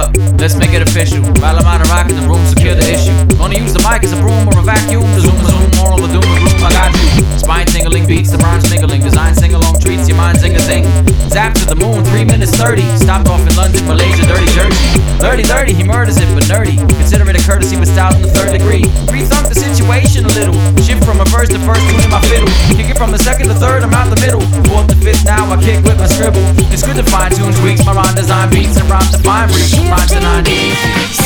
up, let's make it official. While I'm out of rock in the room, secure the issue. Gonna use the mic as a broom or a vacuum. The zoom, the zoom, moral, the doom, the gloom, I got you. Spine tingling beats, the rhyme sniggling. Design sing along treats, your mind zing a zing. Zap to the moon, 3 minutes 30. Stopped off in London, Malaysia, dirty Jersey. 30 30, he murders it, but nerdy. Consider it a courtesy with style in the third degree. Rethunk the situation a little. Shift from a verse to first, tune in my fiddle. Kick it from the second to third, I'm out the middle. Fourth to fifth, now I kick with my scribble. It's good to fine tune tweaks, my rhyme design beats and rhymes to fine reach. Rhymes to 90s.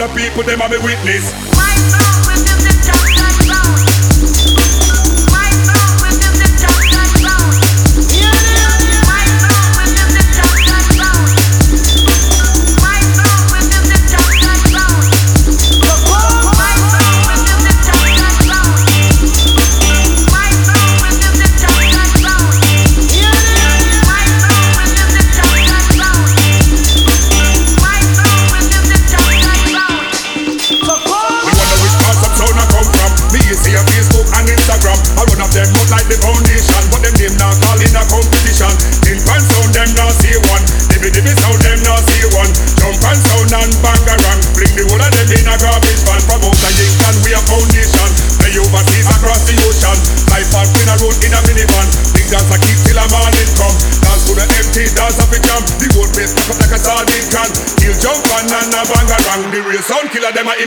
The people, them are me witness.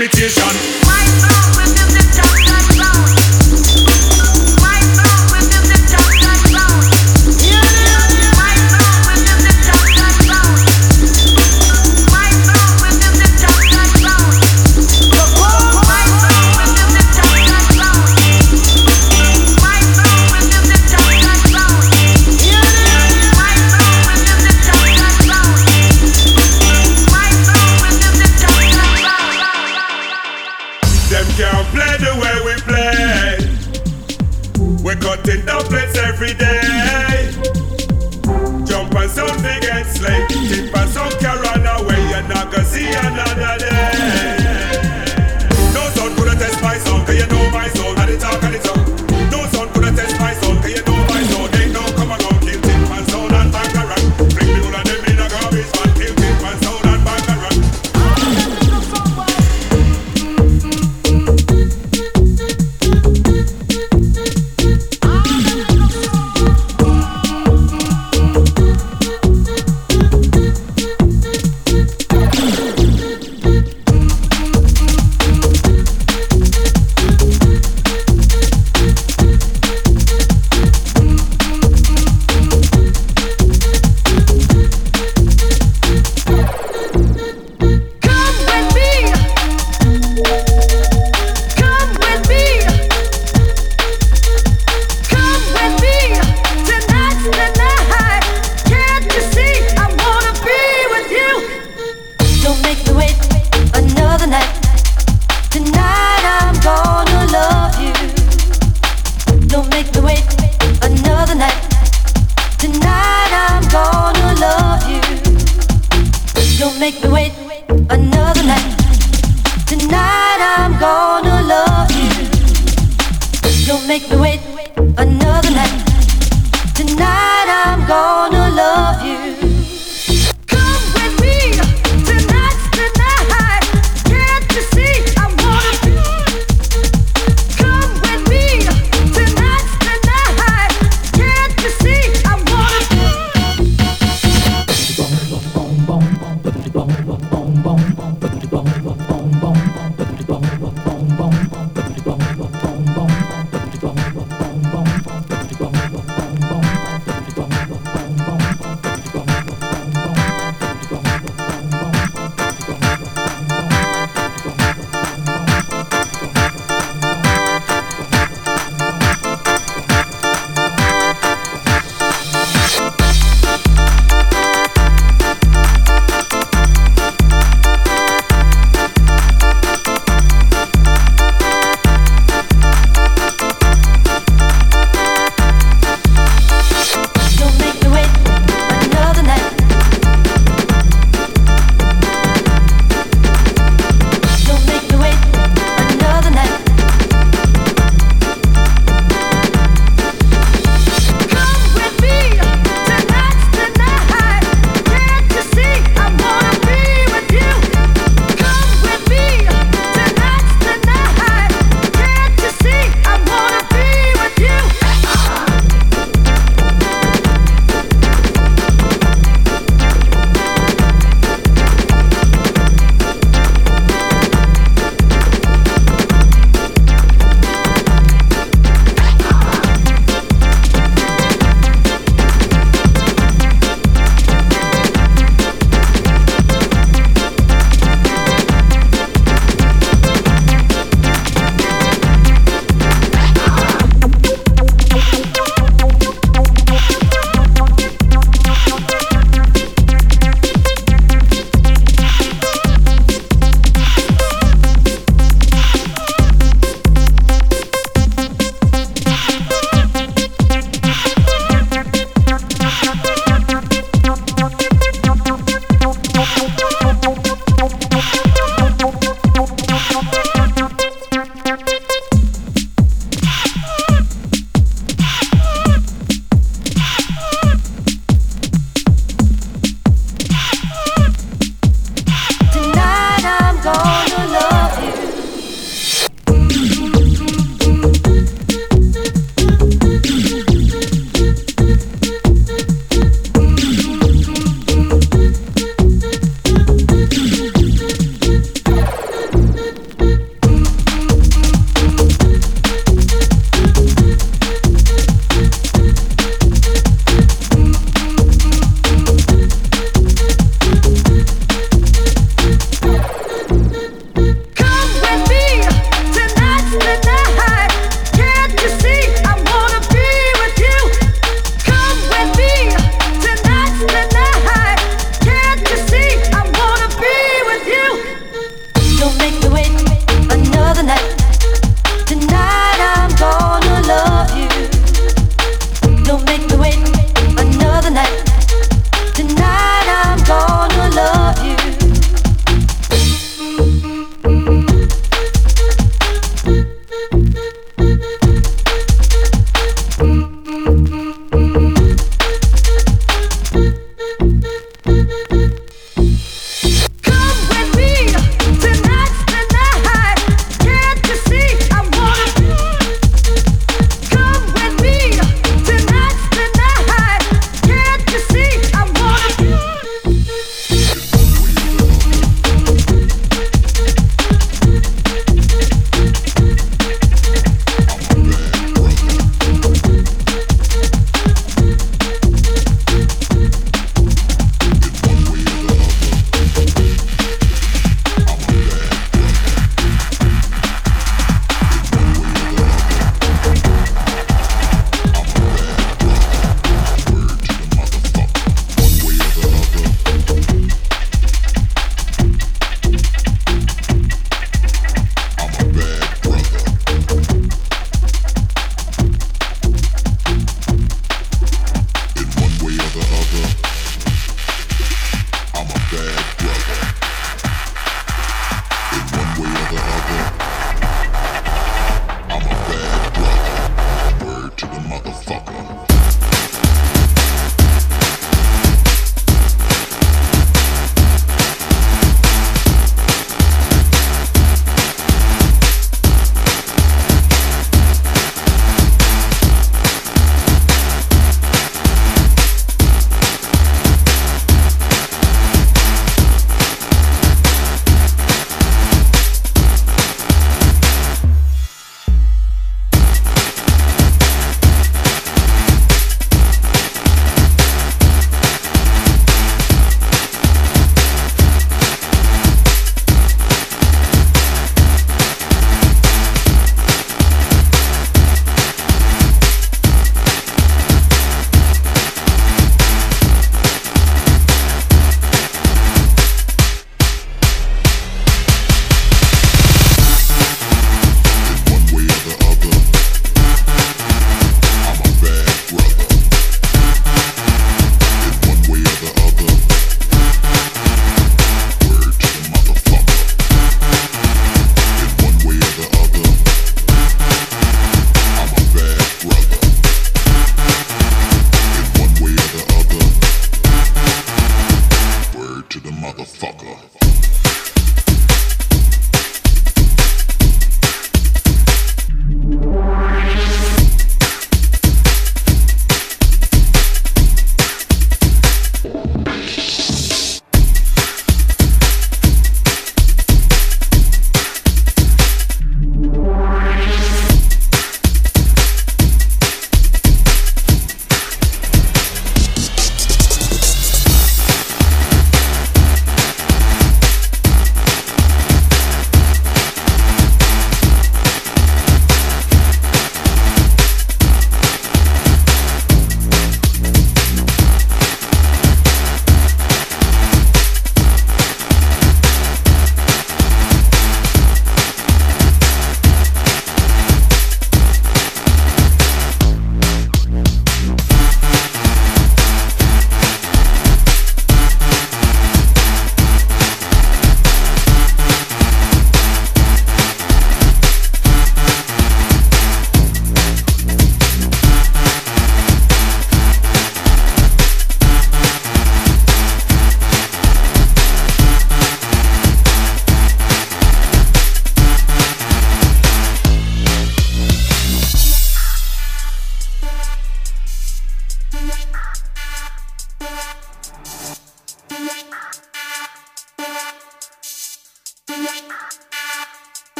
limitation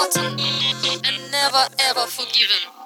forgotten and never ever forgiven.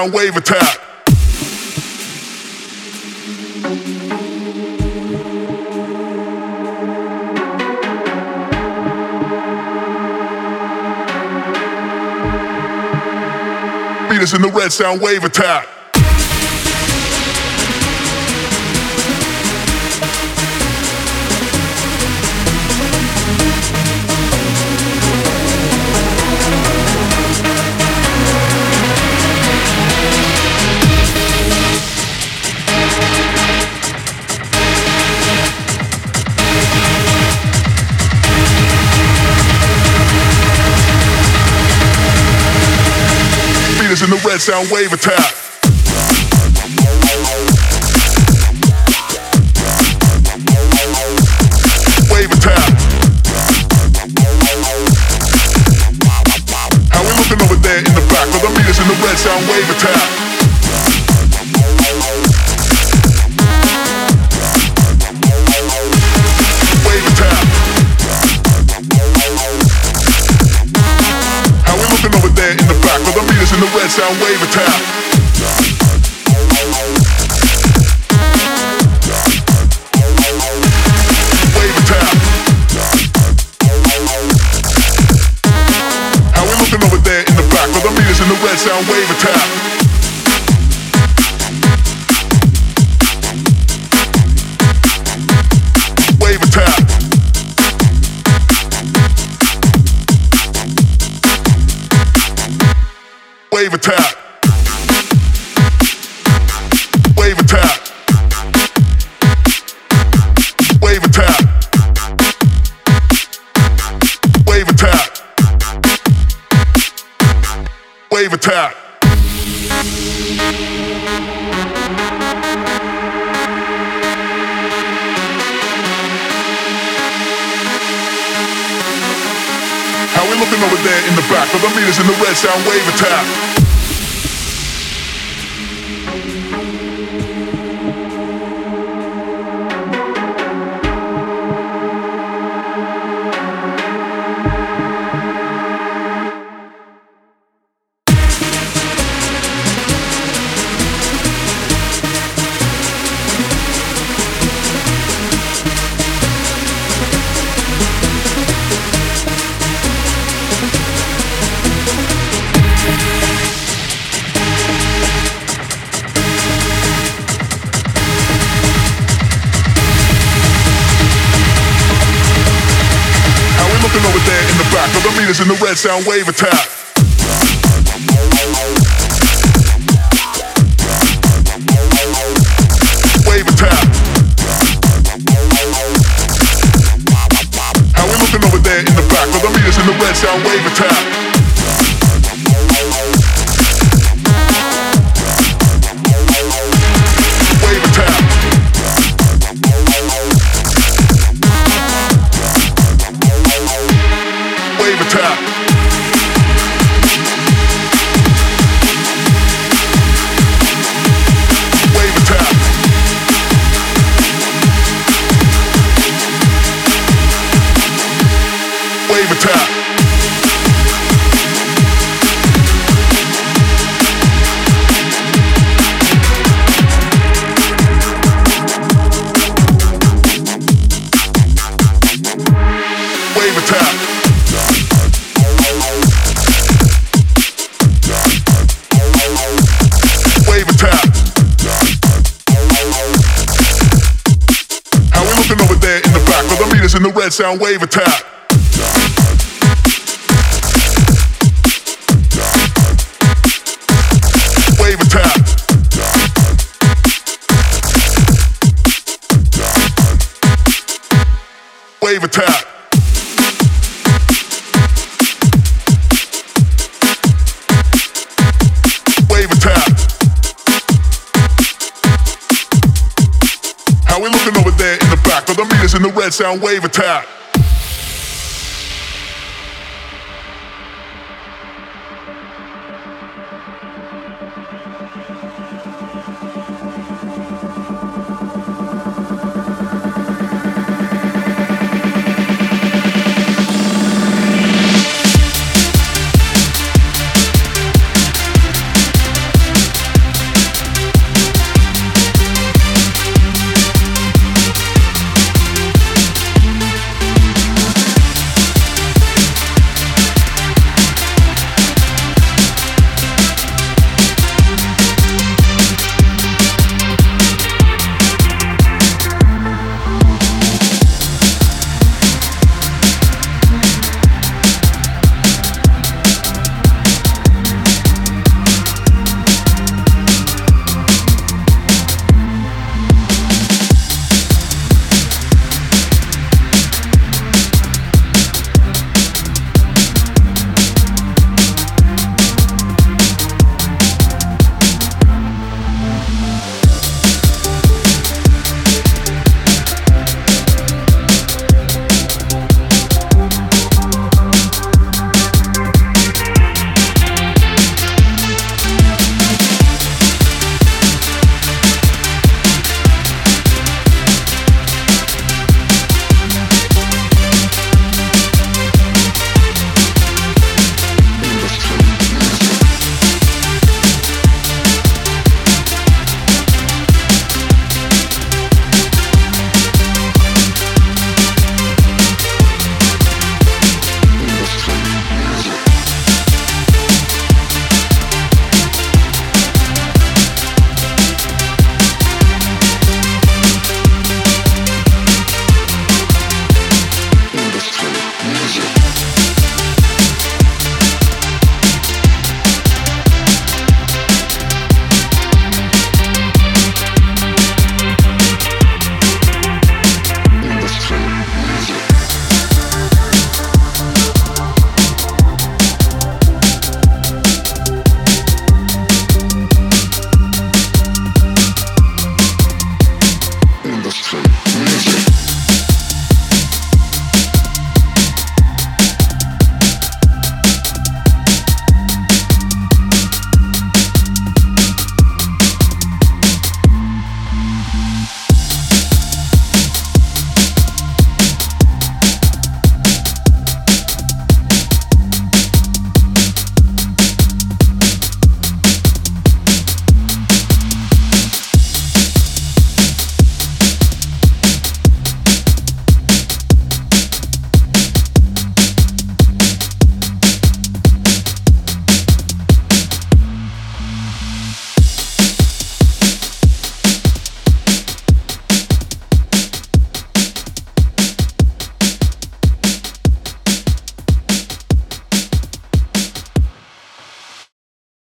Sound wave attack. Beat us in the red sound wave attack. In the red sound wave attack. Wave attack. How we looking over there in the back? Well, the meters in the red sound wave attack. Looking over there in the back. But the meters in the red sound wave attack. Sound wave attack. Sound wave attack. Sound wave attack?